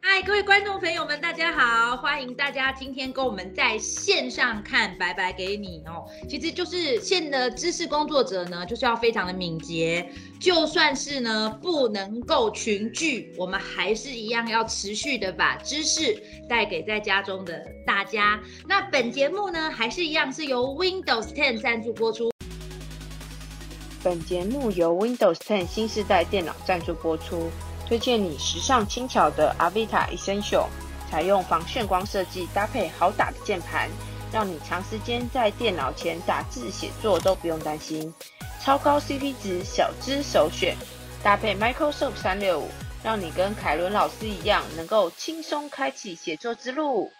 嗨，各位观众朋友们，大家好！欢迎大家今天跟我们在线上看《白白给你》哦。其实就是现的知识工作者呢，就是要非常的敏捷，就算是呢不能够群聚，我们还是一样要持续的把知识带给在家中的大家。那本节目呢，还是一样是由 Windows 10赞助播出。本节目由 Windows 10新世代电脑赞助播出。推荐你时尚轻巧的 Avita Essential，采用防眩光设计，搭配好打的键盘，让你长时间在电脑前打字写作都不用担心。超高 CP 值，小资首选，搭配 Microsoft 三六五，让你跟凯伦老师一样，能够轻松开启写作之路。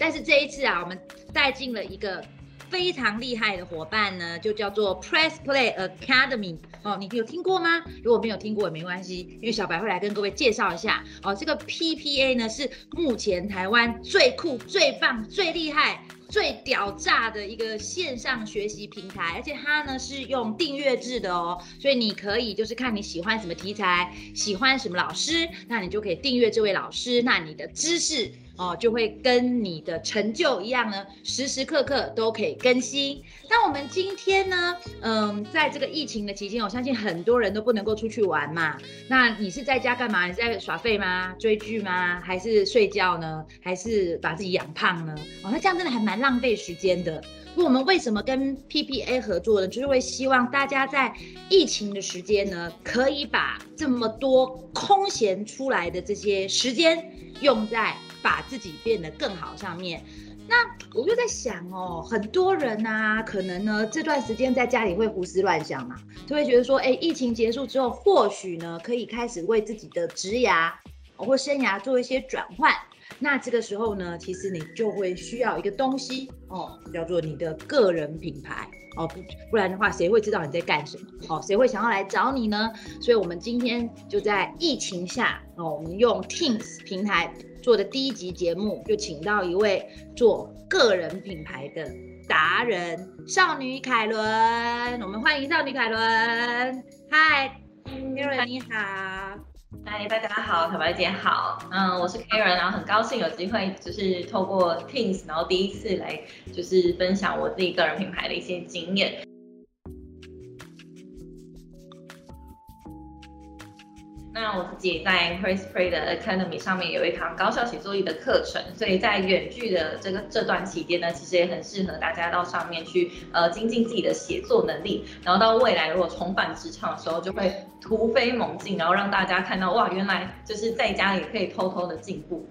但是这一次啊，我们带进了一个。非常厉害的伙伴呢，就叫做 Press Play Academy 哦，你有听过吗？如果没有听过也没关系，因为小白会来跟各位介绍一下哦。这个 PPA 呢是目前台湾最酷、最棒、最厉害、最屌炸的一个线上学习平台，而且它呢是用订阅制的哦，所以你可以就是看你喜欢什么题材，喜欢什么老师，那你就可以订阅这位老师，那你的知识。哦，就会跟你的成就一样呢，时时刻刻都可以更新。那我们今天呢，嗯，在这个疫情的期间，我相信很多人都不能够出去玩嘛。那你是在家干嘛？你在耍废吗？追剧吗？还是睡觉呢？还是把自己养胖呢？哦，那这样真的还蛮浪费时间的。那我们为什么跟 PPA 合作呢？就是会希望大家在疫情的时间呢，可以把这么多空闲出来的这些时间用在。把自己变得更好上面，那我就在想哦，很多人呐，可能呢这段时间在家里会胡思乱想嘛，就会觉得说，哎，疫情结束之后，或许呢可以开始为自己的职涯或生涯做一些转换。那这个时候呢，其实你就会需要一个东西哦，叫做你的个人品牌哦，不然的话，谁会知道你在干什么？哦，谁会想要来找你呢？所以，我们今天就在疫情下哦，我们用 Teams 平台。做的第一集节目，就请到一位做个人品牌的达人少女凯伦，我们欢迎少女凯伦。嗨，Karen 你好。嗨，大家好，小白姐好。嗯，我是 Karen，然后很高兴有机会就是透过 Teams，然后第一次来就是分享我自己个人品牌的一些经验。那我自己在 Chris Pray 的 Academy 上面有一堂高效写作力的课程，所以在远距的这个这段期间呢，其实也很适合大家到上面去呃精进自己的写作能力，然后到未来如果重返职场的时候，就会突飞猛进，然后让大家看到哇，原来就是在家也可以偷偷的进步。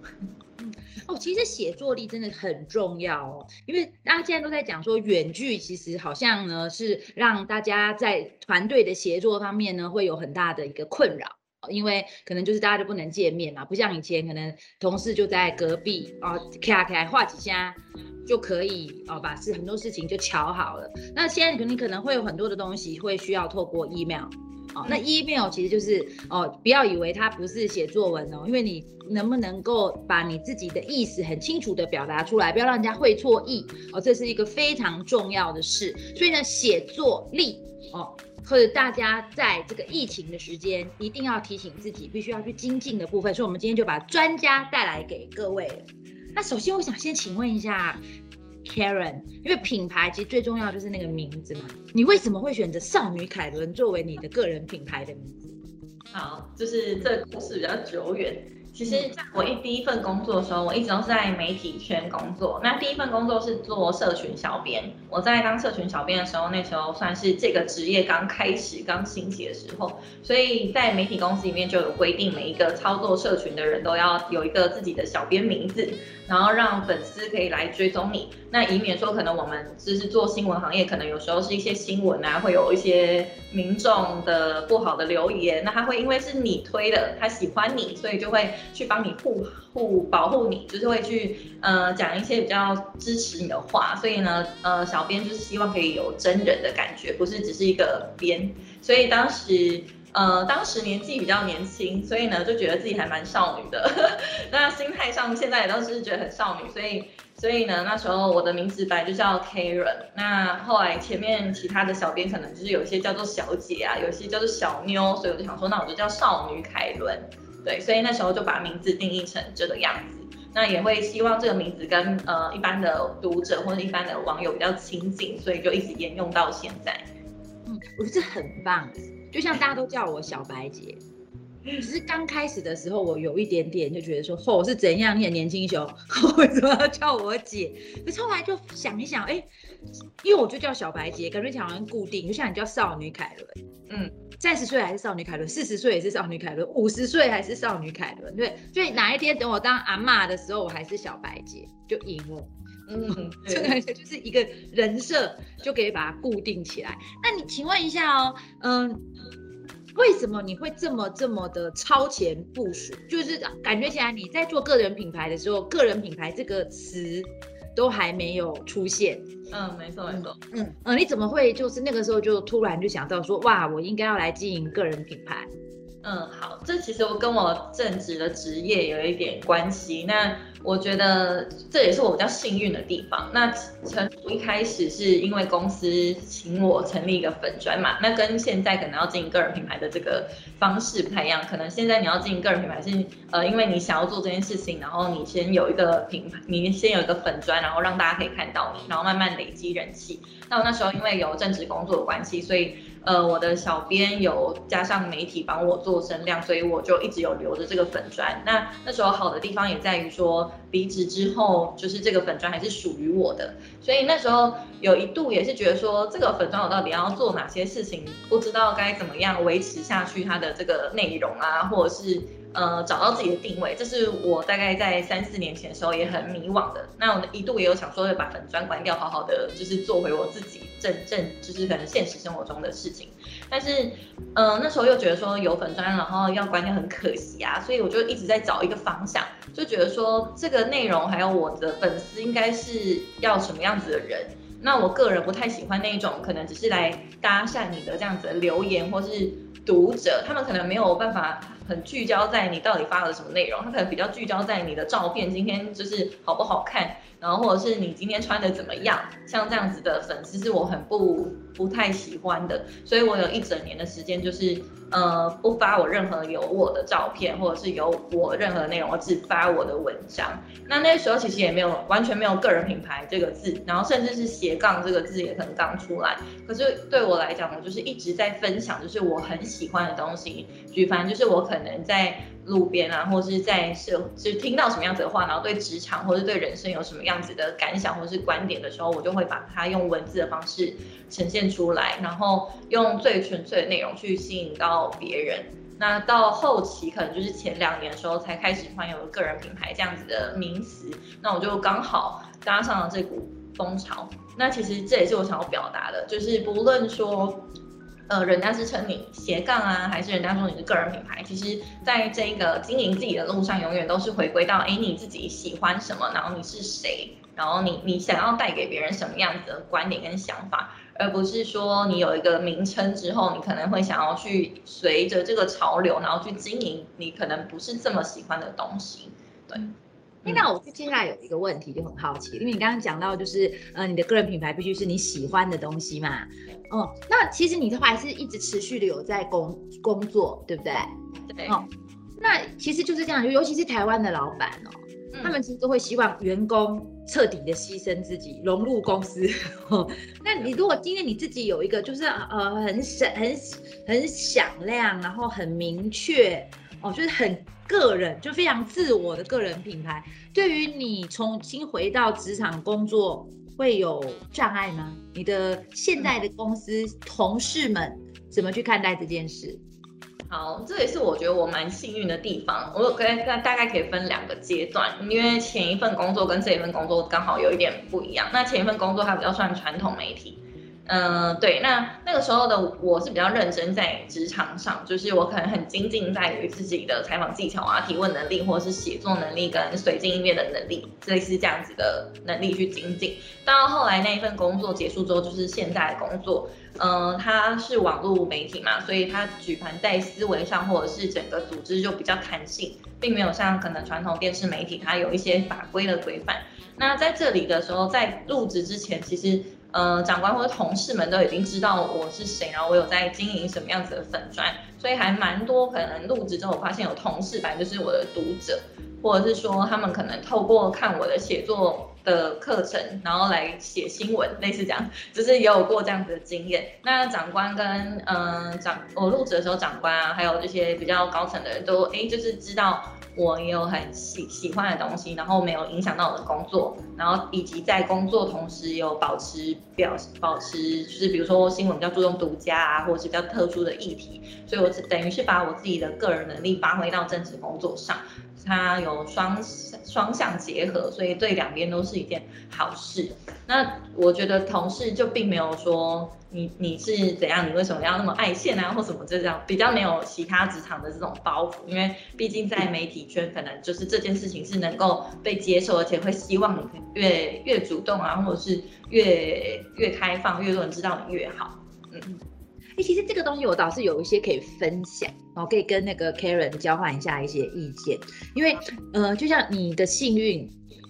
哦，其实写作力真的很重要哦，因为大家现在都在讲说远距，其实好像呢是让大家在团队的协作方面呢会有很大的一个困扰。因为可能就是大家都不能见面嘛，不像以前可能同事就在隔壁哦，卡卡画几下就可以哦，把事很多事情就瞧好了。那现在你可能会有很多的东西会需要透过 email 哦，那 email 其实就是哦，不要以为它不是写作文哦，因为你能不能够把你自己的意思很清楚的表达出来，不要让人家会错意哦，这是一个非常重要的事。所以呢，写作力哦。或者大家在这个疫情的时间，一定要提醒自己必须要去精进的部分，所以我们今天就把专家带来给各位。那首先我想先请问一下 Karen，因为品牌其实最重要就是那个名字嘛，你为什么会选择少女凯伦作为你的个人品牌的名字？好，就是这故事比较久远。其实，在我一第一份工作的时候，我一直都是在媒体圈工作。那第一份工作是做社群小编。我在当社群小编的时候，那时候算是这个职业刚开始、刚兴起的时候。所以在媒体公司里面就有规定，每一个操作社群的人都要有一个自己的小编名字，然后让粉丝可以来追踪你。那以免说，可能我们就是做新闻行业，可能有时候是一些新闻啊，会有一些民众的不好的留言，那他会因为是你推的，他喜欢你，所以就会。去帮你护护保护你，就是会去呃讲一些比较支持你的话，所以呢，呃，小编就是希望可以有真人的感觉，不是只是一个编。所以当时呃当时年纪比较年轻，所以呢就觉得自己还蛮少女的。那心态上现在也都是觉得很少女，所以所以呢那时候我的名字本来就叫 Karen。那后来前面其他的小编可能就是有一些叫做小姐啊，有些叫做小妞，所以我就想说，那我就叫少女凯伦。对，所以那时候就把名字定义成这个样子。那也会希望这个名字跟呃一般的读者或者一般的网友比较亲近，所以就一直沿用到现在。嗯，我觉得这很棒，就像大家都叫我小白姐。只是刚开始的时候，我有一点点就觉得说，哦，是怎样？你很年轻，熊 为什么要叫我姐？可是后来就想一想，哎，因为我就叫小白姐，感觉好像固定，就像你叫少女凯伦，嗯，三十岁还是少女凯伦，四十岁也是少女凯伦，五十岁还是少女凯伦，对，所以哪一天等我当阿妈的时候，我还是小白姐，就赢了。嗯，这个就是一个人设，就可以把它固定起来。那你请问一下哦，嗯。为什么你会这么这么的超前部署？就是感觉起来你在做个人品牌的时候，个人品牌这个词都还没有出现。嗯，没错没错。嗯嗯，你怎么会就是那个时候就突然就想到说，哇，我应该要来经营个人品牌？嗯，好，这其实我跟我正职的职业有一点关系。那我觉得这也是我比较幸运的地方。那成一开始是因为公司请我成立一个粉砖嘛，那跟现在可能要经营个人品牌的这个方式不太一样。可能现在你要经营个人品牌是，呃，因为你想要做这件事情，然后你先有一个品牌，你先有一个粉砖，然后让大家可以看到你，然后慢慢累积人气。那我那时候因为有正职工作的关系，所以。呃，我的小编有加上媒体帮我做声量，所以我就一直有留着这个粉砖。那那时候好的地方也在于说，离职之后就是这个粉砖还是属于我的，所以那时候有一度也是觉得说，这个粉砖我到底要做哪些事情，不知道该怎么样维持下去它的这个内容啊，或者是。呃，找到自己的定位，这是我大概在三四年前的时候也很迷惘的。那我一度也有想说，要把粉砖关掉，好好的就是做回我自己正正，就是可能现实生活中的事情。但是，嗯，那时候又觉得说有粉砖，然后要关掉很可惜啊，所以我就一直在找一个方向，就觉得说这个内容还有我的粉丝应该是要什么样子的人。那我个人不太喜欢那一种可能只是来搭讪你的这样子的留言或是读者，他们可能没有办法。很聚焦在你到底发了什么内容，他可能比较聚焦在你的照片今天就是好不好看，然后或者是你今天穿的怎么样，像这样子的粉丝是我很不不太喜欢的，所以我有一整年的时间就是呃不发我任何有我的照片或者是有我任何内容，我只发我的文章。那那时候其实也没有完全没有个人品牌这个字，然后甚至是斜杠这个字也可能刚出来。可是对我来讲，我就是一直在分享，就是我很喜欢的东西，举凡就是我可。可能在路边啊，或是在社，就是听到什么样子的话，然后对职场或者对人生有什么样子的感想或是观点的时候，我就会把它用文字的方式呈现出来，然后用最纯粹的内容去吸引到别人。那到后期可能就是前两年的时候才开始穿有个人品牌这样子的名词，那我就刚好搭上了这股风潮。那其实这也是我想要表达的，就是不论说。呃，人家是称你斜杠啊，还是人家说你是个人品牌？其实，在这个经营自己的路上，永远都是回归到，哎，你自己喜欢什么，然后你是谁，然后你你想要带给别人什么样子的观点跟想法，而不是说你有一个名称之后，你可能会想要去随着这个潮流，然后去经营你可能不是这么喜欢的东西，对。那我接下来有一个问题就很好奇，因为你刚刚讲到就是呃你的个人品牌必须是你喜欢的东西嘛，哦，那其实你的话还是一直持续的有在工工作，对不对？对。哦，那其实就是这样，尤其是台湾的老板哦，他们其实都会希望员工彻底的牺牲自己，融入公司。那你如果今天你自己有一个就是呃很闪很很响亮，然后很明确。哦，就是很个人，就非常自我的个人品牌。对于你重新回到职场工作，会有障碍吗？你的现在的公司同事们怎么去看待这件事？好，这也是我觉得我蛮幸运的地方。我可以大大概可以分两个阶段，因为前一份工作跟这一份工作刚好有一点不一样。那前一份工作它比较算传统媒体。嗯，对，那那个时候的我是比较认真在职场上，就是我可能很精进在于自己的采访技巧啊、提问能力，或者是写作能力跟随机应变的能力，类似这样子的能力去精进。到后来那一份工作结束之后，就是现在的工作，嗯，它是网络媒体嘛，所以它举盘在思维上或者是整个组织就比较弹性，并没有像可能传统电视媒体它有一些法规的规范。那在这里的时候，在入职之前，其实。呃，长官或者同事们都已经知道我是谁，然后我有在经营什么样子的粉钻，所以还蛮多可能入职之后，我发现有同事反正就是我的读者，或者是说他们可能透过看我的写作的课程，然后来写新闻，类似这样，就是也有过这样子的经验。那长官跟嗯长我入职的时候，长官啊，还有这些比较高层的人都哎，就是知道。我也有很喜喜欢的东西，然后没有影响到我的工作，然后以及在工作同时有保持表保持，就是比如说新闻比较注重独家啊，或者是比较特殊的议题，所以我等于是把我自己的个人能力发挥到正职工作上，它有双双向结合，所以对两边都是一件好事。那我觉得同事就并没有说你你是怎样，你为什么要那么爱现啊，或什么这样，比较没有其他职场的这种包袱，因为毕竟在媒体圈，可能就是这件事情是能够被接受，而且会希望你越越主动啊，或者是越越开放，越多人知道你越好。嗯，哎，其实这个东西我倒是有一些可以分享，然后可以跟那个 Karen 交换一下一些意见，因为呃，就像你的幸运。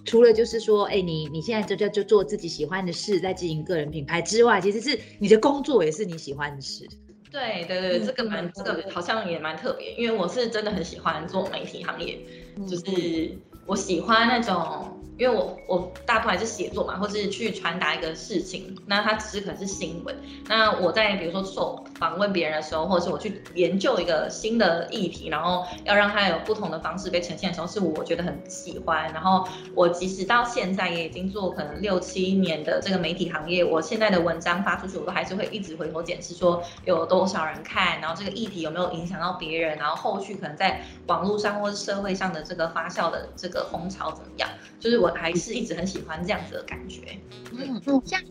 除了就是说，哎，你你现在就就就做自己喜欢的事，在经营个人品牌之外，其实是你的工作也是你喜欢的事。对对对，这个蛮这个好像也蛮特别，因为我是真的很喜欢做媒体行业，就是我喜欢那种。因为我我大部分还是写作嘛，或是去传达一个事情，那它只是可能是新闻。那我在比如说受访问别人的时候，或者是我去研究一个新的议题，然后要让它有不同的方式被呈现的时候，是我觉得很喜欢。然后我即使到现在也已经做可能六七年的这个媒体行业，我现在的文章发出去，我都还是会一直回头检视说有多少人看，然后这个议题有没有影响到别人，然后后续可能在网络上或是社会上的这个发酵的这个风潮怎么样，就是我。我还是一直很喜欢这样子的感觉，嗯，像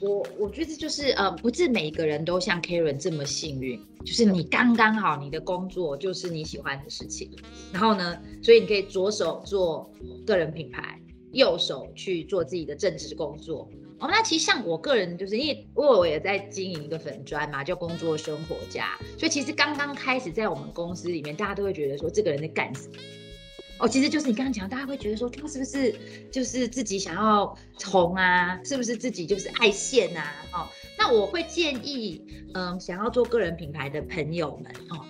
我，我觉得就是呃，不是每个人都像 Karen 这么幸运，就是你刚刚好，你的工作就是你喜欢的事情，然后呢，所以你可以左手做个人品牌，右手去做自己的正职工作。哦，那其实像我个人，就是因为因为我也在经营一个粉砖嘛，叫工作生活家，所以其实刚刚开始在我们公司里面，大家都会觉得说这个人在干什么。哦，其实就是你刚刚讲，大家会觉得说他是不是就是自己想要红啊？是不是自己就是爱现啊？哦，那我会建议，嗯，想要做个人品牌的朋友们哦，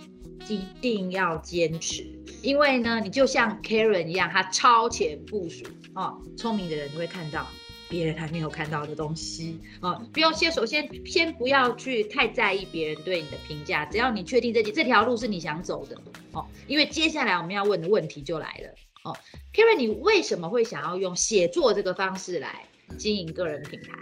一定要坚持，因为呢，你就像 Karen 一样，他超前部署哦，聪明的人你会看到。别人还没有看到的东西啊！不用先，首先先不要去太在意别人对你的评价，只要你确定这这条路是你想走的哦。因为接下来我们要问的问题就来了哦，Karen，你为什么会想要用写作这个方式来经营个人品牌？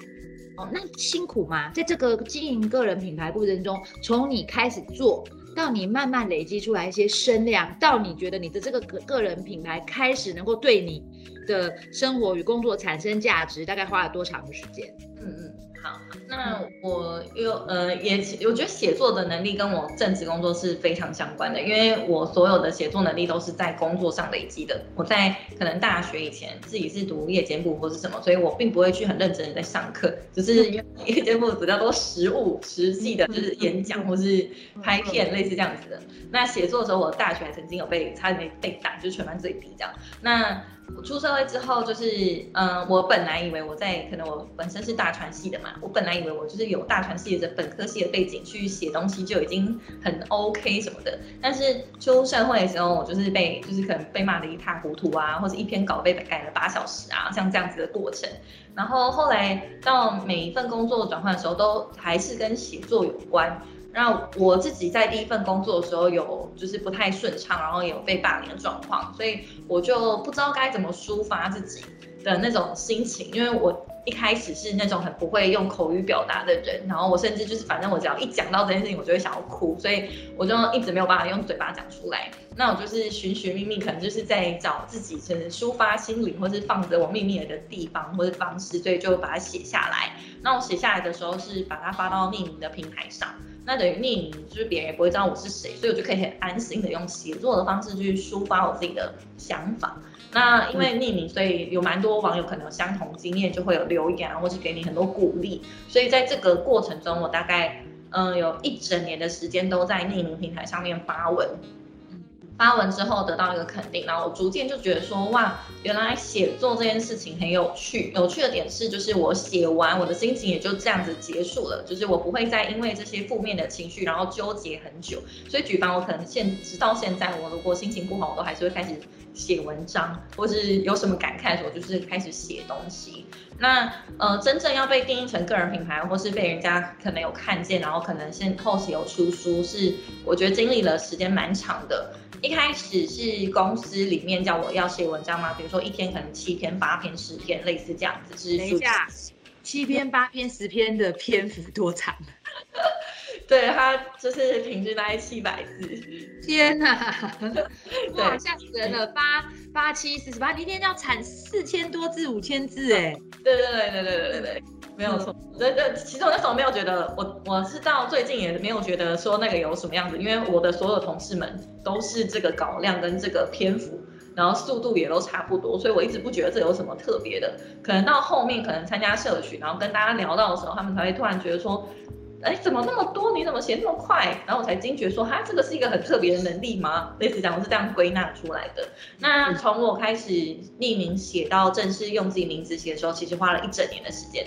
哦，那辛苦吗？在这个经营个人品牌过程中，从你开始做到你慢慢累积出来一些声量，到你觉得你的这个个个人品牌开始能够对你。的生活与工作产生价值，大概花了多长的时间？嗯嗯，好，那我又呃也，我觉得写作的能力跟我正职工作是非常相关的，因为我所有的写作能力都是在工作上累积的。我在可能大学以前自己是读夜间部或是什么，所以我并不会去很认真的在上课，只是因为夜间部比较多实物、实际的，就是演讲或是拍片类似这样子的。那写作的时候，我大学还曾经有被差点被打，就是全班最低这样。那我出社会之后，就是嗯，我本来以为我在可能我本身是大传系的嘛，我本来以为我就是有大传系的本科系的背景去写东西就已经很 OK 什么的。但是出社会的时候，我就是被就是可能被骂的一塌糊涂啊，或者一篇稿被改了八小时啊，像这样子的过程。然后后来到每一份工作转换的时候，都还是跟写作有关。那我自己在第一份工作的时候有就是不太顺畅，然后有被霸凌的状况，所以我就不知道该怎么抒发自己的那种心情，因为我一开始是那种很不会用口语表达的人，然后我甚至就是反正我只要一讲到这件事情，我就会想要哭，所以我就一直没有办法用嘴巴讲出来。那我就是寻寻觅觅，可能就是在找自己是抒发心灵，或是放着我秘密的地方或者方式，所以就把它写下来。那我写下来的时候是把它发到匿名的平台上。那等于匿名，就是别人也不会知道我是谁，所以我就可以很安心的用写作的方式去抒发我自己的想法。那因为匿名，所以有蛮多网友可能有相同经验，就会有留言啊或是给你很多鼓励。所以在这个过程中，我大概嗯有一整年的时间都在匿名平台上面发文。发文之后得到一个肯定，然后我逐渐就觉得说，哇，原来写作这件事情很有趣。有趣的点是，就是我写完，我的心情也就这样子结束了，就是我不会再因为这些负面的情绪，然后纠结很久。所以举凡我可能现直到现在，我如果心情不好，我都还是会开始写文章，或是有什么感慨的时候，就是开始写东西。那呃，真正要被定义成个人品牌，或是被人家可能有看见，然后可能先后期有出书，是我觉得经历了时间蛮长的。一开始是公司里面叫我要写文章吗，比如说一天可能七篇、八篇、十篇，类似这样子。等一下，七篇、八篇、十篇的篇幅多长？对他就是平均大概七百字。天呐、啊，哇，吓死人了！八八七四十八，一天要产四千多字、五千字，哎，对对对对对对对对。没有错，这、嗯、其实我那时候没有觉得，我我是到最近也没有觉得说那个有什么样子，因为我的所有同事们都是这个稿量跟这个篇幅，然后速度也都差不多，所以我一直不觉得这有什么特别的。可能到后面可能参加社群，然后跟大家聊到的时候，他们才会突然觉得说，哎，怎么那么多？你怎么写那么快？然后我才惊觉说，哈，这个是一个很特别的能力吗？类似讲，我是这样归纳出来的。那从我开始匿名写到正式用自己名字写的时候，其实花了一整年的时间。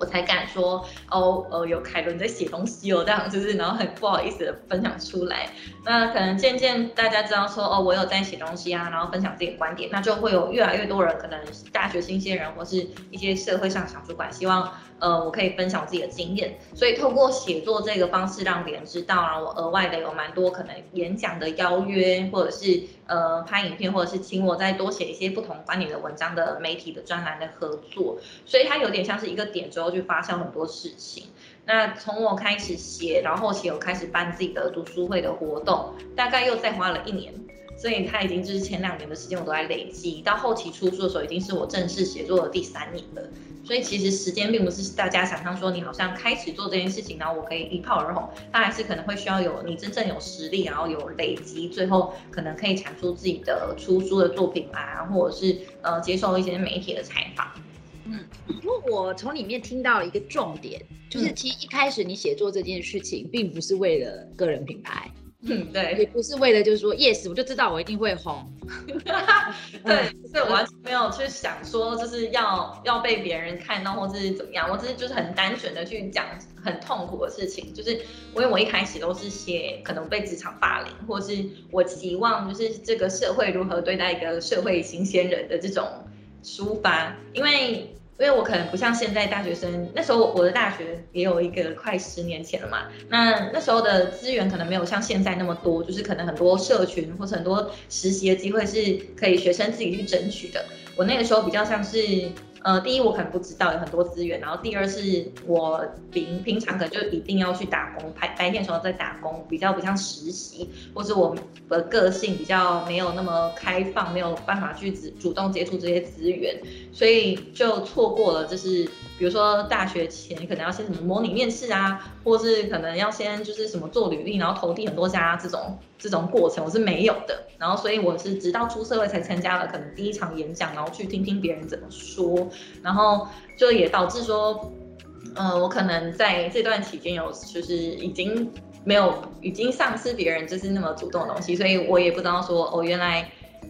我才敢说哦，呃，有凯伦在写东西哦，这样就是，然后很不好意思的分享出来。那可能渐渐大家知道说哦，我有在写东西啊，然后分享自己的观点，那就会有越来越多人，可能大学新鲜人或是一些社会上小主管，希望。呃，我可以分享我自己的经验，所以透过写作这个方式让别人知道，然后我额外的有蛮多可能演讲的邀约，或者是呃拍影片，或者是请我再多写一些不同观点的文章的媒体的专栏的合作，所以它有点像是一个点之后去发酵很多事情。那从我开始写，然后后期有开始办自己的读书会的活动，大概又再花了一年。所以它已经就是前两年的时间我都在累积，到后期出书的时候已经是我正式写作的第三年了。所以其实时间并不是大家想象说你好像开始做这件事情，然后我可以一炮而红，它还是可能会需要有你真正有实力，然后有累积，最后可能可以产出自己的出书的作品啊，或者是呃接受一些媒体的采访。嗯，因为我从里面听到了一个重点，就是其实一开始你写作这件事情并不是为了个人品牌。嗯，对，也不是为了就是说，yes，我就知道我一定会红。对，所以我完全没有去想说，就是要要被别人看到，或者是怎么样。我只是就是很单纯的去讲很痛苦的事情，就是因为我一开始都是写可能被职场霸凌，或是我期望就是这个社会如何对待一个社会新鲜人的这种抒发，因为。因为我可能不像现在大学生，那时候我的大学也有一个快十年前了嘛，那那时候的资源可能没有像现在那么多，就是可能很多社群或者很多实习的机会是可以学生自己去争取的。我那个时候比较像是。呃，第一我可能不知道有很多资源，然后第二是我平平常可能就一定要去打工，白白天时候在打工，比较不像实习，或是我的个性比较没有那么开放，没有办法去主主动接触这些资源，所以就错过了，就是比如说大学前可能要先什么模拟面试啊，或是可能要先就是什么做履历，然后投递很多家这种。这种过程我是没有的，然后所以我是直到出社会才参加了可能第一场演讲，然后去听听别人怎么说，然后就也导致说，嗯，我可能在这段期间有就是已经没有已经丧失别人就是那么主动的东西，所以我也不知道说哦原来。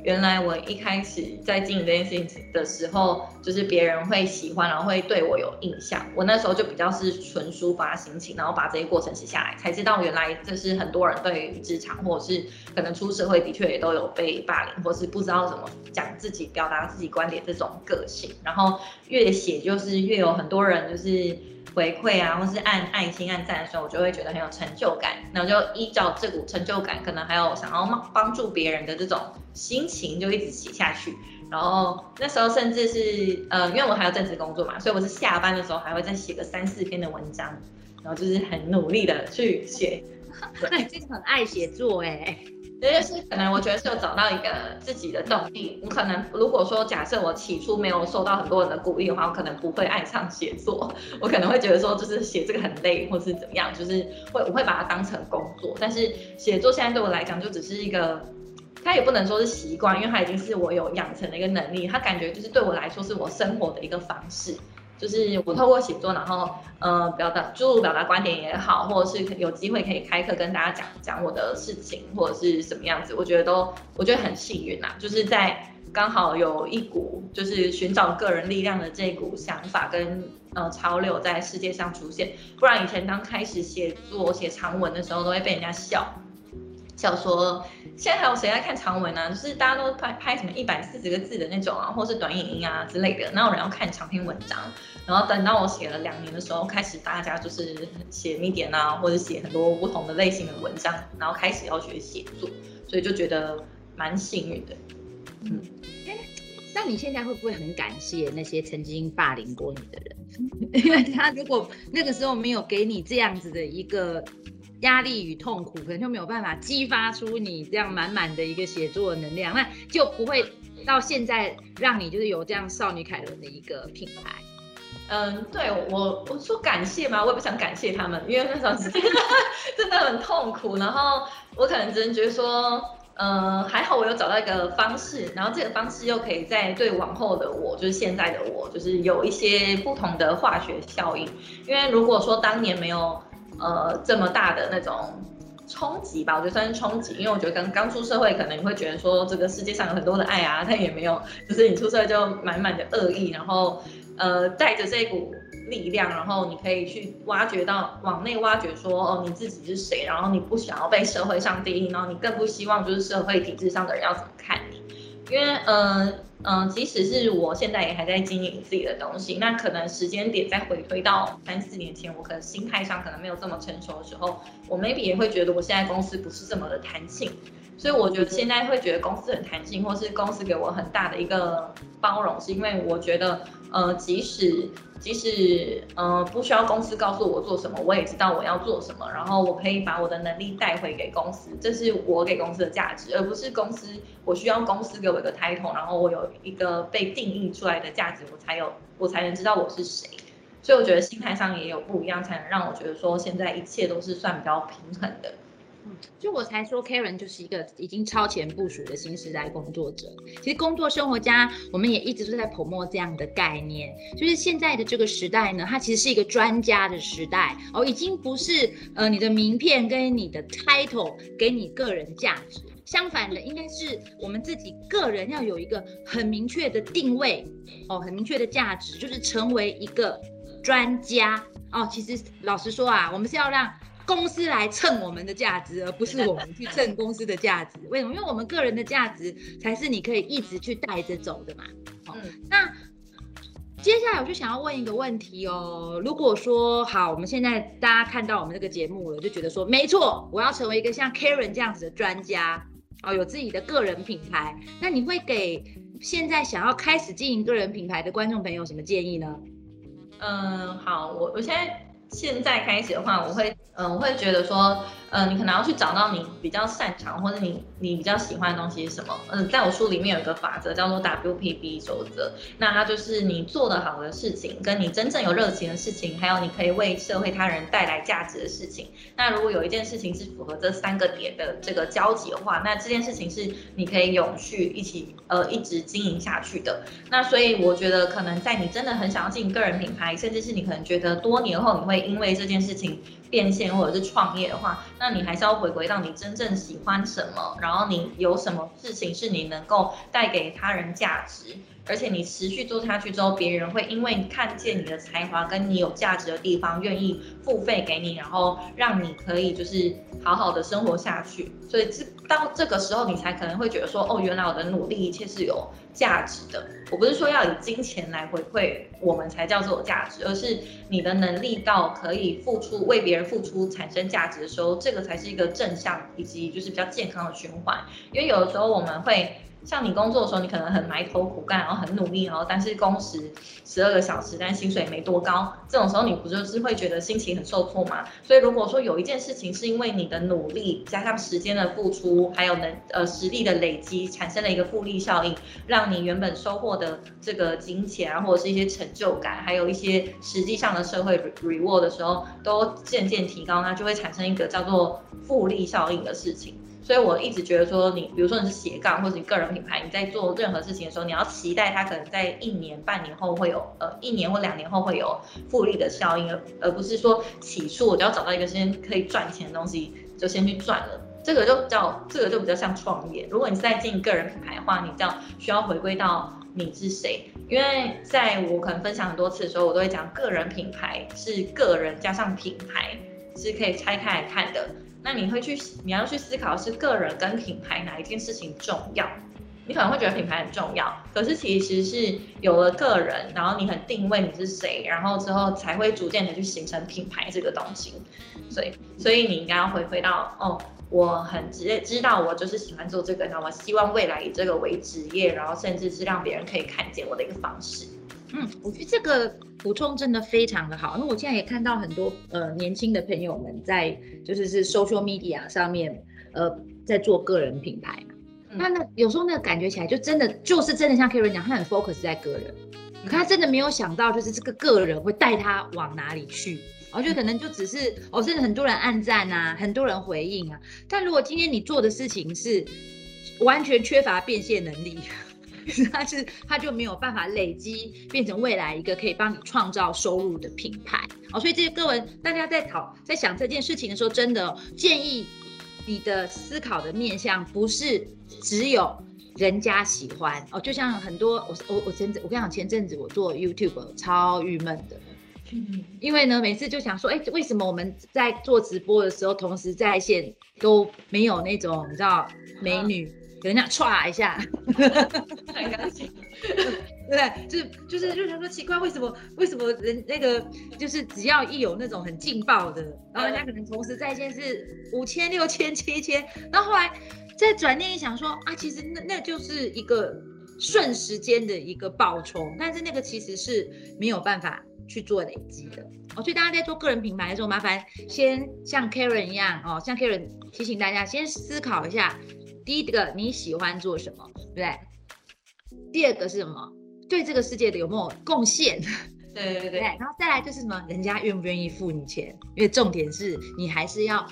原来我一开始在经营这件事情的时候，就是别人会喜欢，然后会对我有印象。我那时候就比较是纯抒发心情，然后把这些过程写下来，才知道原来这是很多人对于职场或者是可能出社会的确也都有被霸凌，或是不知道怎么讲自己、表达自己观点这种个性。然后越写就是越有很多人就是。回馈啊，或是按爱心、按赞的时候，我就会觉得很有成就感。然后就依照这股成就感，可能还有想要帮帮助别人的这种心情，就一直写下去。然后那时候甚至是呃，因为我还有正职工作嘛，所以我是下班的时候还会再写个三四篇的文章，然后就是很努力的去写。那你真的很爱写作哎。这就是可能，我觉得是有找到一个自己的动力。我可能如果说假设我起初没有受到很多人的鼓励的话，我可能不会爱上写作。我可能会觉得说，就是写这个很累，或是怎么样，就是会我会把它当成工作。但是写作现在对我来讲，就只是一个，它也不能说是习惯，因为它已经是我有养成的一个能力。它感觉就是对我来说是我生活的一个方式。就是我透过写作，然后呃表达诸如表达观点也好，或者是有机会可以开课跟大家讲讲我的事情，或者是什么样子，我觉得都我觉得很幸运呐，就是在刚好有一股就是寻找个人力量的这股想法跟呃潮流在世界上出现，不然以前刚开始写作写长文的时候都会被人家笑。小说现在还有谁在看长文呢？就是大家都拍拍什么一百四十个字的那种啊，或是短影音啊之类的，哪有人要看长篇文章？然后等到我写了两年的时候，开始大家就是写密点啊，或者写很多不同的类型的文章，然后开始要学写作，所以就觉得蛮幸运的。嗯，那你现在会不会很感谢那些曾经霸凌过你的人？因为他如果那个时候没有给你这样子的一个。压力与痛苦，可能就没有办法激发出你这样满满的一个写作能量，那就不会到现在让你就是有这样少女凯伦的一个品牌。嗯，对我我说感谢吗？我也不想感谢他们，因为那段时间 真的很痛苦。然后我可能只能觉得说，嗯，还好我有找到一个方式，然后这个方式又可以在对往后的我，就是现在的我，就是有一些不同的化学效应。因为如果说当年没有。呃，这么大的那种冲击吧，我觉得算是冲击，因为我觉得刚刚出社会，可能你会觉得说这个世界上有很多的爱啊，但也没有，就是你出社会就满满的恶意，然后呃带着这股力量，然后你可以去挖掘到往内挖掘说哦你自己是谁，然后你不想要被社会上定义，然后你更不希望就是社会体制上的人要怎么看你，因为呃。嗯，即使是我现在也还在经营自己的东西，那可能时间点再回推到三四年前，我可能心态上可能没有这么成熟的时候，我 maybe 也会觉得我现在公司不是这么的弹性，所以我觉得现在会觉得公司很弹性，或是公司给我很大的一个包容，是因为我觉得，呃，即使即使嗯不需要公司告诉我做什么，我也知道我要做什么，然后我可以把我的能力带回给公司，这是我给公司的价值，而不是公司我需要公司给我一个 title，然后我有一个被定义出来的价值，我才有我才能知道我是谁，所以我觉得心态上也有不一样，才能让我觉得说现在一切都是算比较平衡的。就我才说，Karen 就是一个已经超前部署的新时代工作者。其实工作生活家，我们也一直都在 promo 这样的概念，就是现在的这个时代呢，它其实是一个专家的时代哦，已经不是呃你的名片跟你的 title 给你个人价值，相反的，应该是我们自己个人要有一个很明确的定位哦，很明确的价值，就是成为一个专家哦。其实老实说啊，我们是要让。公司来蹭我们的价值，而不是我们去蹭公司的价值。为什么？因为我们个人的价值才是你可以一直去带着走的嘛。嗯，那接下来我就想要问一个问题哦。如果说好，我们现在大家看到我们这个节目了，就觉得说没错，我要成为一个像 Karen 这样子的专家哦，有自己的个人品牌。那你会给现在想要开始经营个人品牌的观众朋友什么建议呢？嗯，好，我我现在现在开始的话，我会。嗯，我会觉得说，嗯，你可能要去找到你比较擅长或者你你比较喜欢的东西是什么。嗯，在我书里面有一个法则叫做 WPB 守则，那它就是你做得好的事情，跟你真正有热情的事情，还有你可以为社会他人带来价值的事情。那如果有一件事情是符合这三个点的这个交集的话，那这件事情是你可以永续一起呃一直经营下去的。那所以我觉得可能在你真的很想要经营个人品牌，甚至是你可能觉得多年后你会因为这件事情。变现或者是创业的话，那你还是要回归到你真正喜欢什么，然后你有什么事情是你能够带给他人价值，而且你持续做下去之后，别人会因为看见你的才华跟你有价值的地方，愿意付费给你，然后让你可以就是好好的生活下去。所以这到这个时候，你才可能会觉得说，哦，原来我的努力一切是有价值的。我不是说要以金钱来回馈我们才叫做有价值，而是你的能力到可以付出为别人付出产生价值的时候，这个才是一个正向以及就是比较健康的循环。因为有的时候我们会。像你工作的时候，你可能很埋头苦干，然后很努力，然后但是工时十二个小时，但薪水没多高，这种时候你不就是会觉得心情很受挫吗？所以如果说有一件事情是因为你的努力加上时间的付出，还有能呃实力的累积，产生了一个复利效应，让你原本收获的这个金钱啊，或者是一些成就感，还有一些实际上的社会 reward 的时候，都渐渐提高，那就会产生一个叫做复利效应的事情。所以我一直觉得说，你比如说你是斜杠或者你个人品牌，你在做任何事情的时候，你要期待它可能在一年、半年后会有，呃，一年或两年后会有复利的效应，而而不是说起初我就要找到一个先可以赚钱的东西就先去赚了。这个就叫这个就比较像创业。如果你是在进个人品牌的话，你这样需要回归到你是谁，因为在我可能分享很多次的时候，我都会讲个人品牌是个人加上品牌是可以拆开来看的。那你会去，你要去思考是个人跟品牌哪一件事情重要？你可能会觉得品牌很重要，可是其实是有了个人，然后你很定位你是谁，然后之后才会逐渐的去形成品牌这个东西。所以，所以你应该要回归到哦，我很直接知道我就是喜欢做这个，那我希望未来以这个为职业，然后甚至是让别人可以看见我的一个方式。嗯，我觉得这个补充真的非常的好，因为我现在也看到很多呃年轻的朋友们在就是是 social media 上面呃在做个人品牌。那那有时候那个感觉起来就真的就是真的像 Karen 讲，他很 focus 在个人，可他真的没有想到就是这个个人会带他往哪里去，我觉得可能就只是哦，甚至很多人暗赞啊，很多人回应啊。但如果今天你做的事情是完全缺乏变现能力，他是他就没有办法累积变成未来一个可以帮你创造收入的品牌哦。所以这些各位大家在讨在想这件事情的时候，真的建议。你的思考的面向不是只有人家喜欢哦，就像很多我我我前阵我跟你讲前阵子我做 YouTube 超郁闷的，因为呢每次就想说，哎，为什么我们在做直播的时候，同时在线都没有那种你知道美女给人家歘一下，太高兴。对？就是就是就是说奇怪，为什么为什么人那个就是只要一有那种很劲爆的，然后人家可能同时在线是五千、六千、七千，然后后来再转念一想说啊，其实那那就是一个瞬时间的一个爆冲，但是那个其实是没有办法去做累积的哦。所以大家在做个人品牌的时候，麻烦先像 Karen 一样哦，像 Karen 提醒大家先思考一下，第一个你喜欢做什么，对不对？第二个是什么？对这个世界的有没有贡献？对对对，然后再来就是什么？人家愿不愿意付你钱？因为重点是你还是要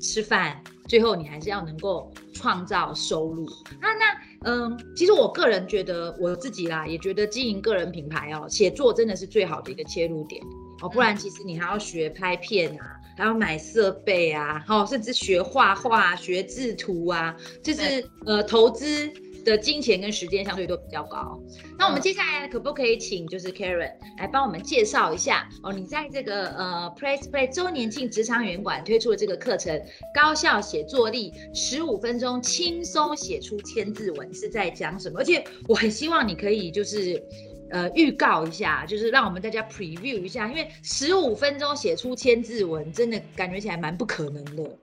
吃饭，最后你还是要能够创造收入。那那嗯，其实我个人觉得我自己啦，也觉得经营个人品牌哦，写作真的是最好的一个切入点哦。不然其实你还要学拍片啊，还要买设备啊，好，甚至学画画、学制图啊，就是呃投资。的金钱跟时间相对都比较高。那我们接下来可不可以请就是 Karen 来帮我们介绍一下哦？你在这个呃 Press Play 周年庆职场圆馆推出的这个课程——高效写作力，十五分钟轻松写出千字文是在讲什么？而且我很希望你可以就是呃预告一下，就是让我们大家 preview 一下，因为十五分钟写出千字文真的感觉起来蛮不可能的，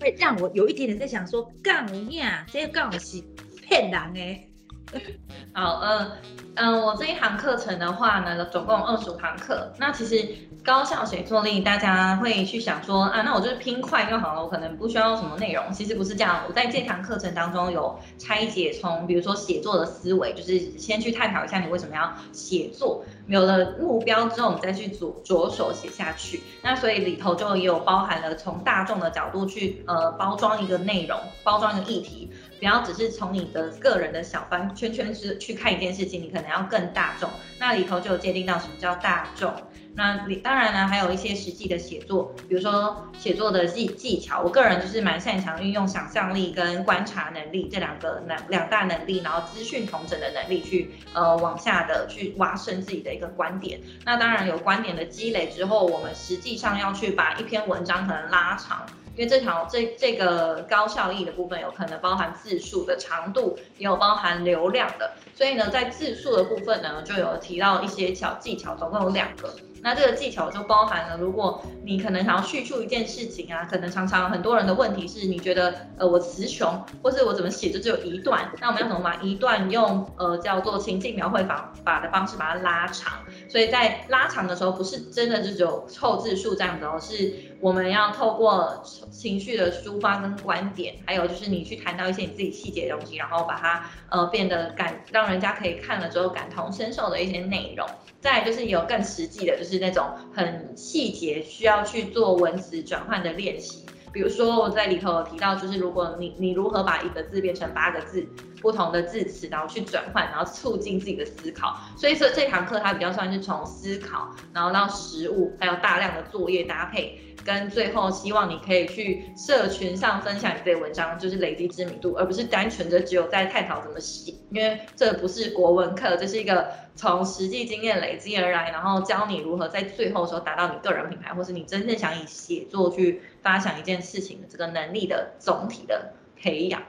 会让我有一点点在想说，杠一下这个杠是。骗人诶。好，嗯嗯，我这一堂课程的话呢，总共二十五堂课。那其实高效写作力，大家会去想说啊，那我就是拼快就好了，我可能不需要什么内容。其实不是这样，我在这堂课程当中有拆解，从比如说写作的思维，就是先去探讨一下你为什么要写作，有了目标之后，我们再去着着手写下去。那所以里头就也有包含了从大众的角度去呃包装一个内容，包装一个议题。不要只是从你的个人的小方圈圈是去看一件事情，你可能要更大众。那里头就有界定到什么叫大众。那你当然呢，还有一些实际的写作，比如说写作的技技巧。我个人就是蛮擅长运用想象力跟观察能力这两个两两大能力，然后资讯同整的能力去呃往下的去挖深自己的一个观点。那当然有观点的积累之后，我们实际上要去把一篇文章可能拉长。因为这条这这个高效益的部分有可能包含字数的长度，也有包含流量的，所以呢，在字数的部分呢，就有提到一些小技巧，总共有两个。那这个技巧就包含了，如果你可能想要叙述一件事情啊，可能常常很多人的问题是，你觉得呃我词穷，或是我怎么写就只有一段，那我们要怎么把一段用呃叫做情境描绘法法的方式把它拉长？所以在拉长的时候，不是真的就只有凑字数这样子哦，是我们要透过情绪的抒发跟观点，还有就是你去谈到一些你自己细节的东西，然后把它呃变得感让人家可以看了之后感同身受的一些内容。再就是有更实际的，就是那种很细节需要去做文词转换的练习。比如说我在里头有提到，就是如果你你如何把一个字变成八个字，不同的字词，然后去转换，然后促进自己的思考。所以说这堂课它比较算是从思考，然后到实物，还有大量的作业搭配。跟最后希望你可以去社群上分享你这些文章，就是累积知名度，而不是单纯的只有在探讨怎么写，因为这不是国文课，这是一个从实际经验累积而来，然后教你如何在最后的时候达到你个人品牌，或是你真正想以写作去发想一件事情的这个能力的总体的培养。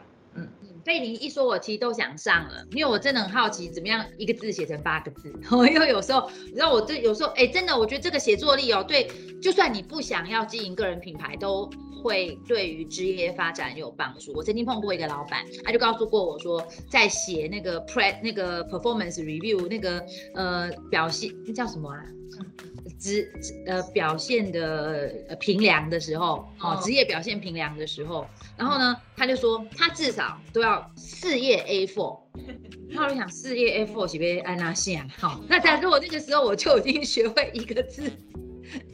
嗯，被你一说，我其实都想上了，因为我真的很好奇，怎么样一个字写成八个字。因为有时候，你知道，我这有时候，哎，真的，我觉得这个写作力哦，对，就算你不想要经营个人品牌，都会对于职业发展有帮助。我曾经碰过一个老板，他就告诉过我说，在写那个 pre 那个 performance review 那个呃表现，那叫什么啊？职呃表现的呃评量的时候，哦，职业表现平凉的时候，然后呢，他就说他至少都要四页 A4，那我就想四页 A4 写给安娜线，好，那假如果那个时候我就已经学会一个字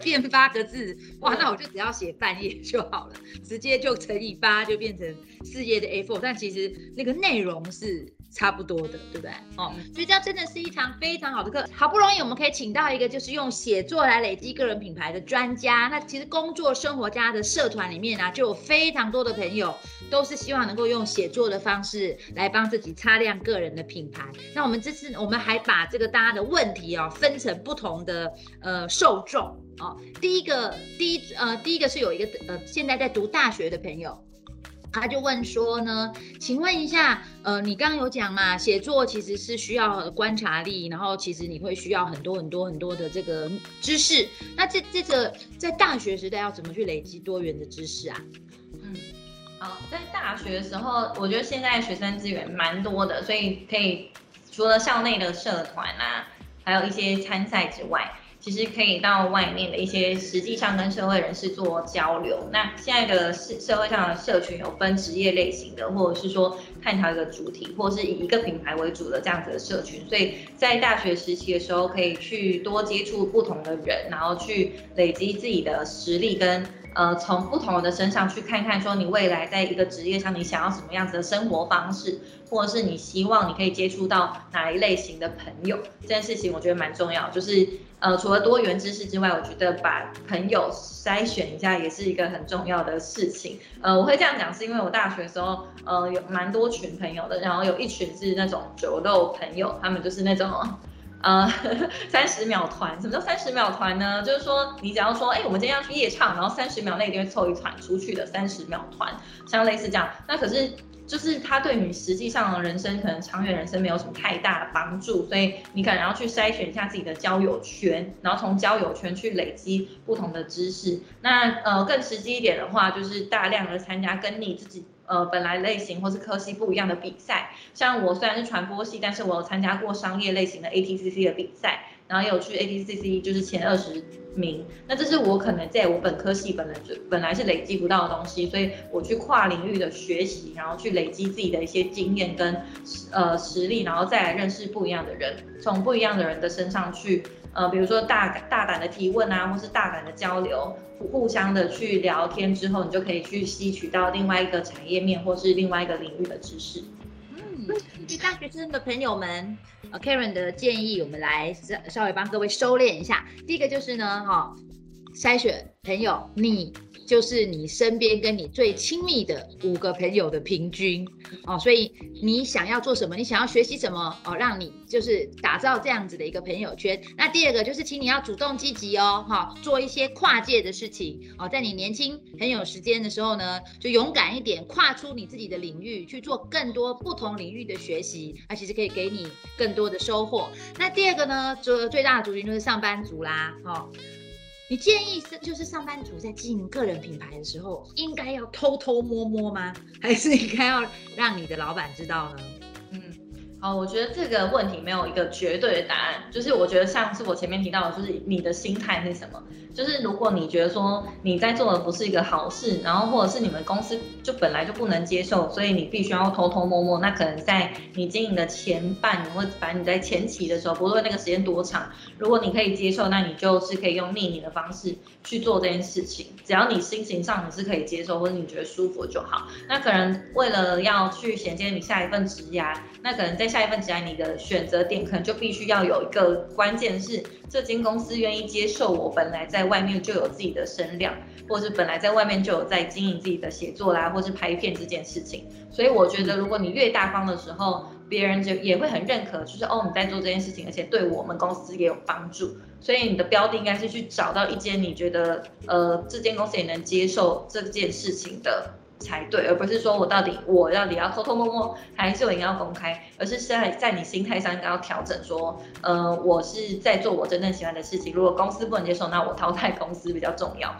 变八个字，哇，那我就只要写半页就好了，直接就乘以八就变成四页的 A4，但其实那个内容是。差不多的，对不对？哦，所以这真的是一堂非常好的课。好不容易我们可以请到一个就是用写作来累积个人品牌的专家。那其实工作生活家的社团里面啊，就有非常多的朋友都是希望能够用写作的方式来帮自己擦亮个人的品牌。那我们这次我们还把这个大家的问题哦分成不同的呃受众哦。第一个第一呃第一个是有一个呃现在在读大学的朋友。他就问说呢，请问一下，呃，你刚刚有讲嘛，写作其实是需要观察力，然后其实你会需要很多很多很多的这个知识。那这这个在大学时代要怎么去累积多元的知识啊？嗯，好，在大学的时候，我觉得现在学生资源蛮多的，所以可以除了校内的社团啊，还有一些参赛之外。其实可以到外面的一些实际上跟社会人士做交流。那现在的社社会上的社群有分职业类型的，或者是说探讨一个主题，或是以一个品牌为主的这样子的社群。所以在大学时期的时候，可以去多接触不同的人，然后去累积自己的实力跟。呃，从不同的身上去看看，说你未来在一个职业上，你想要什么样子的生活方式，或者是你希望你可以接触到哪一类型的朋友，这件事情我觉得蛮重要。就是呃，除了多元知识之外，我觉得把朋友筛选一下也是一个很重要的事情。呃，我会这样讲，是因为我大学的时候，呃，有蛮多群朋友的，然后有一群是那种酒肉朋友，他们就是那种。呃，三十秒团，什么叫三十秒团呢？就是说，你只要说，哎，我们今天要去夜唱，然后三十秒内一定会凑一团出去的三十秒团，像类似这样。那可是，就是它对你实际上的人生，可能长远人生没有什么太大的帮助，所以你可能要去筛选一下自己的交友圈，然后从交友圈去累积不同的知识。那呃，更实际一点的话，就是大量的参加跟你自己。呃，本来类型或是科系不一样的比赛，像我虽然是传播系，但是我有参加过商业类型的 ATCC 的比赛，然后有去 A B C C，就是前二十名。那这是我可能在我本科系本来就本来是累积不到的东西，所以我去跨领域的学习，然后去累积自己的一些经验跟呃实力，然后再来认识不一样的人，从不一样的人的身上去。呃，比如说大大胆的提问啊，或是大胆的交流，互相的去聊天之后，你就可以去吸取到另外一个产业面或是另外一个领域的知识。嗯，对大学生的朋友们，，Karen 的建议，我们来稍稍微帮各位收敛一下。第一个就是呢，哈，筛选朋友，你。就是你身边跟你最亲密的五个朋友的平均哦，所以你想要做什么，你想要学习什么哦，让你就是打造这样子的一个朋友圈。那第二个就是，请你要主动积极哦，哈，做一些跨界的事情哦，在你年轻很有时间的时候呢，就勇敢一点，跨出你自己的领域去做更多不同领域的学习，那其实可以给你更多的收获。那第二个呢，就最大的族群就是上班族啦，哈。你建议是就是上班族在经营个人品牌的时候，应该要偷偷摸摸吗？还是应该要让你的老板知道呢？嗯，哦，我觉得这个问题没有一个绝对的答案，就是我觉得像是我前面提到的，就是你的心态是什么。就是如果你觉得说你在做的不是一个好事，然后或者是你们公司就本来就不能接受，所以你必须要偷偷摸摸，那可能在你经营的前半年或者反正你在前期的时候，不论那个时间多长，如果你可以接受，那你就是可以用匿名的方式去做这件事情。只要你心情上你是可以接受，或者你觉得舒服就好。那可能为了要去衔接你下一份职涯，那可能在下一份职涯你的选择点可能就必须要有一个关键是这间公司愿意接受我本来在。外面就有自己的声量，或是本来在外面就有在经营自己的写作啦，或是拍片这件事情。所以我觉得，如果你越大方的时候，别人就也会很认可，就是哦你在做这件事情，而且对我们公司也有帮助。所以你的标的应该是去找到一间你觉得呃这间公司也能接受这件事情的。才对，而不是说我到底我到底要偷偷摸摸，还是我应该要公开，而是在在你心态上应该要调整，说，呃，我是在做我真正喜欢的事情。如果公司不能接受，那我淘汰公司比较重要。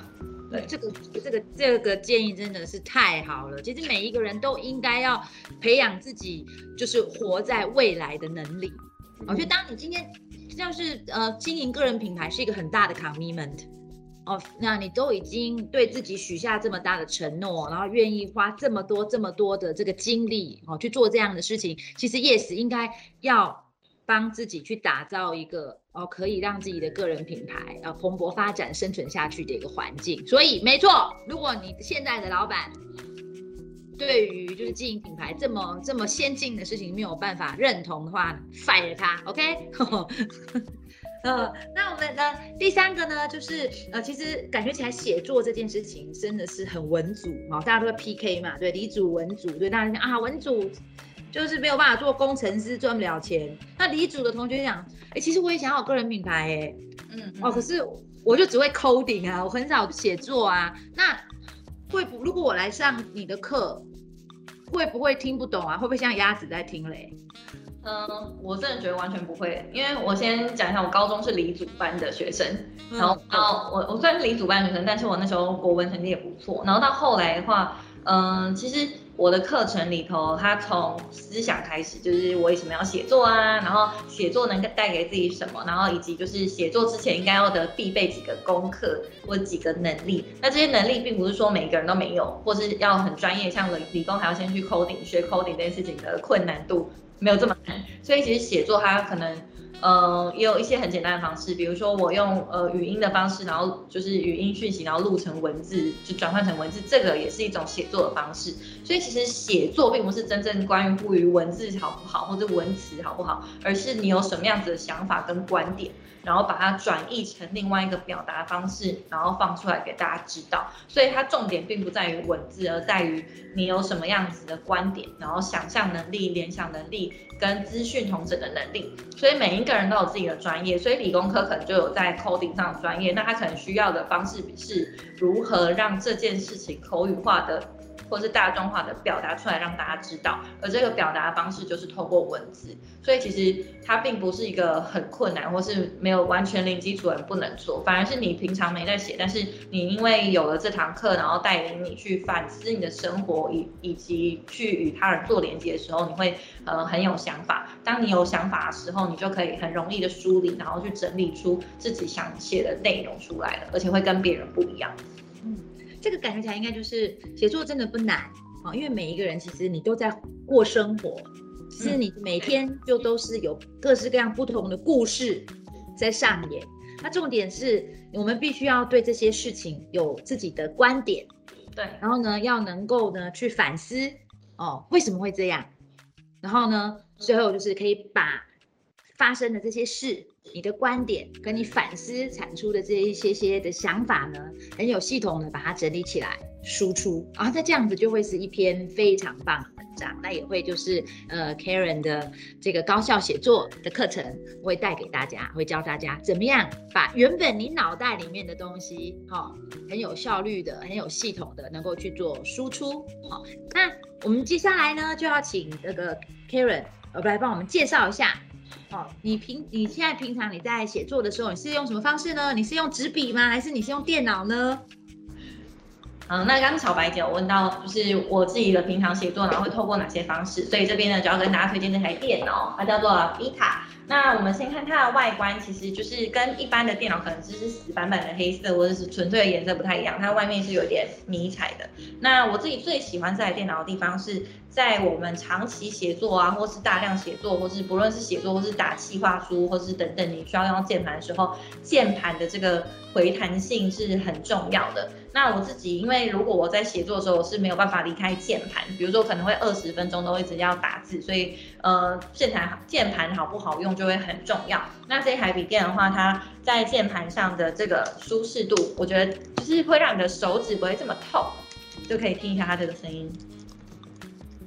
对，这个这个这个建议真的是太好了。其实每一个人都应该要培养自己，就是活在未来的能力。我觉得当你今天像是呃经营个人品牌是一个很大的 commitment。哦，那你都已经对自己许下这么大的承诺，然后愿意花这么多、这么多的这个精力哦去做这样的事情，其实 Yes 应该要帮自己去打造一个哦可以让自己的个人品牌啊蓬勃发展、生存下去的一个环境。所以没错，如果你现在的老板对于就是经营品牌这么这么先进的事情没有办法认同的话，fire 他，OK。呃，那我们呢？第三个呢，就是呃，其实感觉起来写作这件事情真的是很文组啊，大家都会 PK 嘛，对，理组文组，对，大家讲啊，文组就是没有办法做工程师，赚不了钱。那理组的同学讲，哎，其实我也想要有个人品牌，哎，嗯，哦，可是我就只会 coding 啊，我很少写作啊。那会不？如果我来上你的课，会不会听不懂啊？会不会像鸭子在听嘞？嗯，我真的觉得完全不会，因为我先讲一下，我高中是理组班的学生，然后到我我虽然是理组班学生，但是我那时候国文成绩也不错，然后到后来的话，嗯，其实我的课程里头，他从思想开始，就是我为什么要写作啊，然后写作能带给自己什么，然后以及就是写作之前应该要的必备几个功课或几个能力，那这些能力并不是说每个人都没有，或是要很专业，像理理工还要先去 coding 学 coding 这件事情的困难度。没有这么难，所以其实写作它可能，呃，也有一些很简单的方式，比如说我用呃语音的方式，然后就是语音讯息，然后录成文字，就转换成文字，这个也是一种写作的方式。所以其实写作并不是真正关于文字好不好，或者文词好不好，而是你有什么样子的想法跟观点。然后把它转译成另外一个表达方式，然后放出来给大家知道。所以它重点并不在于文字，而在于你有什么样子的观点，然后想象能力、联想能力跟资讯同整的能力。所以每一个人都有自己的专业，所以理工科可能就有在 coding 上的专业，那他可能需要的方式是如何让这件事情口语化的。或是大众化的表达出来让大家知道，而这个表达方式就是透过文字，所以其实它并不是一个很困难或是没有完全零基础人不能做，反而是你平常没在写，但是你因为有了这堂课，然后带领你去反思你的生活以以及去与他人做连接的时候，你会呃很有想法。当你有想法的时候，你就可以很容易的梳理，然后去整理出自己想写的内容出来了，而且会跟别人不一样。这个感觉起来应该就是写作真的不难啊，因为每一个人其实你都在过生活，其实你每天就都是有各式各样不同的故事在上演。那重点是我们必须要对这些事情有自己的观点，对，然后呢要能够呢去反思哦为什么会这样，然后呢最后就是可以把发生的这些事。你的观点跟你反思产出的这一些些的想法呢，很有系统的把它整理起来输出，然后再这样子就会是一篇非常棒的文章。那也会就是呃，Karen 的这个高效写作的课程会带给大家，会教大家怎么样把原本你脑袋里面的东西，哈，很有效率的、很有系统的能够去做输出。好，那我们接下来呢就要请那个 Karen 呃来帮我们介绍一下。哦，你平你现在平常你在写作的时候，你是用什么方式呢？你是用纸笔吗？还是你是用电脑呢？嗯，那刚刚小白姐有问到，就是我自己的平常写作，然后会透过哪些方式？所以这边呢，就要跟大家推荐这台电脑，它叫做 Vita。那我们先看它的外观，其实就是跟一般的电脑可能只是死板板的黑色，或者是纯粹的颜色不太一样，它外面是有点迷彩的。那我自己最喜欢这台电脑的地方是在我们长期写作啊，或是大量写作，或是不论是写作或是打气化书，或是等等你需要用键盘的时候，键盘的这个回弹性是很重要的。那我自己，因为如果我在写作的时候，我是没有办法离开键盘，比如说可能会二十分钟都一直要打字，所以呃，键盘键盘好不好用就会很重要。那这台笔电的话，它在键盘上的这个舒适度，我觉得就是会让你的手指不会这么痛，就可以听一下它这个声音。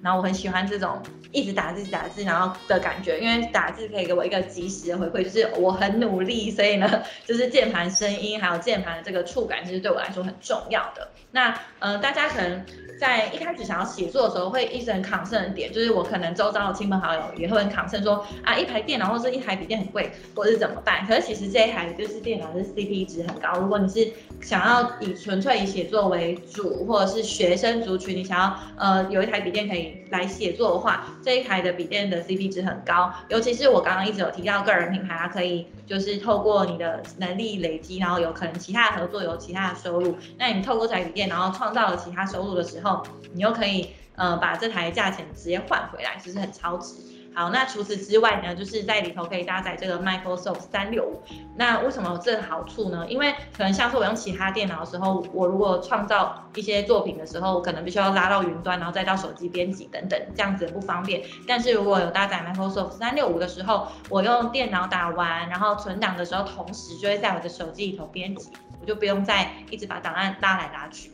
然后我很喜欢这种一直打字打字然后的感觉，因为打字可以给我一个及时的回馈，就是我很努力，所以呢，就是键盘声音还有键盘的这个触感，其实对我来说很重要的。那呃，大家可能。在一开始想要写作的时候，会一直很抗胜的点，就是我可能周遭的亲朋好友也会很抗胜，说啊一台电脑或者一台笔电很贵，或是怎么办？可是其实这一台就是电脑是 CP 值很高。如果你是想要以纯粹以写作为主，或者是学生族群，你想要呃有一台笔电可以来写作的话，这一台的笔电的 CP 值很高。尤其是我刚刚一直有提到个人品牌，它可以就是透过你的能力累积，然后有可能其他的合作有其他的收入。那你透过这台笔电，然后创造了其他收入的时候，你又可以呃把这台价钱直接换回来，其实很超值。好，那除此之外呢，就是在里头可以搭载这个 Microsoft 三六五。那为什么有这个好处呢？因为可能像是我用其他电脑的时候，我如果创造一些作品的时候，可能必须要拉到云端，然后再到手机编辑等等，这样子不方便。但是如果有搭载 Microsoft 三六五的时候，我用电脑打完，然后存档的时候，同时就会在我的手机里头编辑，我就不用再一直把档案拉来拉去。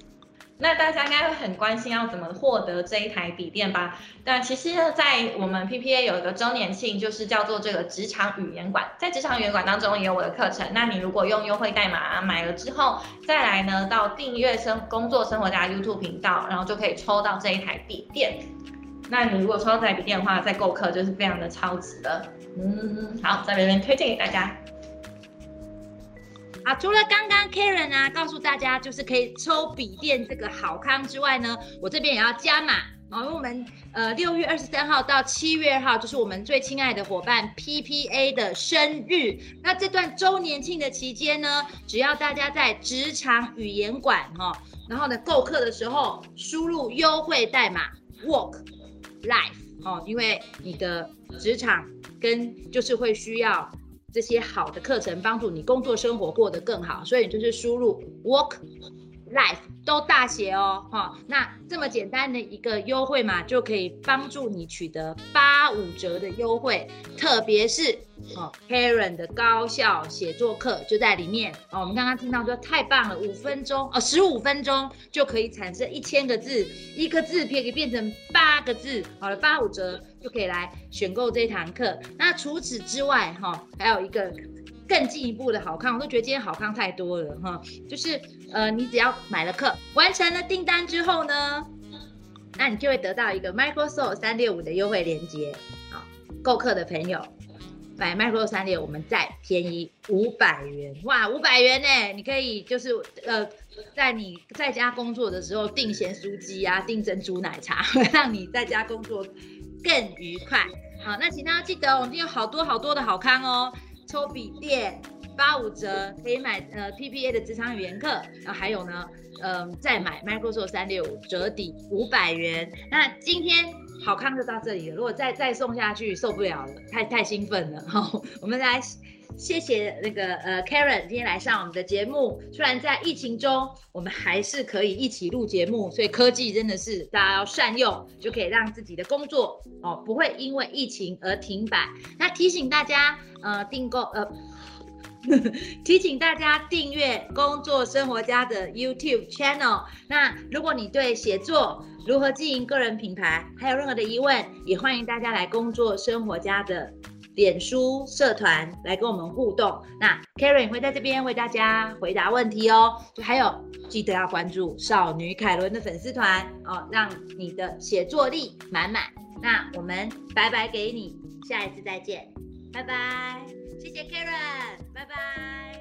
那大家应该会很关心要怎么获得这一台笔电吧？那其实，在我们 PPA 有一个周年庆，就是叫做这个职场语言馆。在职场语言馆当中也有我的课程。那你如果用优惠代码买了之后，再来呢到订阅生工作生活家 YouTube 频道，然后就可以抽到这一台笔电。那你如果抽到这台笔电的话，再购课就是非常的超值的。嗯，好，在这边推荐给大家。啊，除了刚刚 Karen 啊告诉大家就是可以抽笔电这个好康之外呢，我这边也要加码哦，因为我们呃六月二十三号到七月二号就是我们最亲爱的伙伴 PPA 的生日，那这段周年庆的期间呢，只要大家在职场语言馆哈，然后呢购课的时候输入优惠代码 Work Life 哦，因为你的职场跟就是会需要。这些好的课程帮助你工作生活过得更好，所以就是输入 work life 都大写哦，哈，那这么简单的一个优惠码就可以帮助你取得八五折的优惠，特别是哦，Karen 的高效写作课就在里面哦。我们刚刚听到说太棒了，五分钟哦，十五分钟就可以产生一千个字，一个字可以变成八个字，好了，八五折。就可以来选购这堂课。那除此之外，哈，还有一个更进一步的好康，我都觉得今天好康太多了，哈。就是呃，你只要买了课，完成了订单之后呢，那你就会得到一个 Microsoft 三六五的优惠链接。好，购课的朋友买 Microsoft 三六，我们再便宜五百元。哇，五百元呢，你可以就是呃，在你在家工作的时候订咸酥鸡啊，订珍珠奶茶，让你在家工作。更愉快，好，那请大家记得，我们有好多好多的好康哦，抽笔电八五折，可以买呃 PPA 的职场语言课，然后还有呢，嗯，再买 Microsoft 三六五折抵五百元。那今天好康就到这里了，如果再再送下去受不了了，太太兴奋了，好，我们来。谢谢那个呃，Karen 今天来上我们的节目。虽然在疫情中，我们还是可以一起录节目，所以科技真的是大家要善用，就可以让自己的工作哦不会因为疫情而停摆。那提醒大家呃订购呃，提醒大家订阅工作生活家的 YouTube channel。那如果你对写作如何经营个人品牌还有任何的疑问，也欢迎大家来工作生活家的。脸书社团来跟我们互动，那 Karen 会在这边为大家回答问题哦。就还有记得要关注少女凯伦的粉丝团哦，让你的写作力满满。那我们拜拜给你，下一次再见，拜拜，谢谢 Karen，拜拜。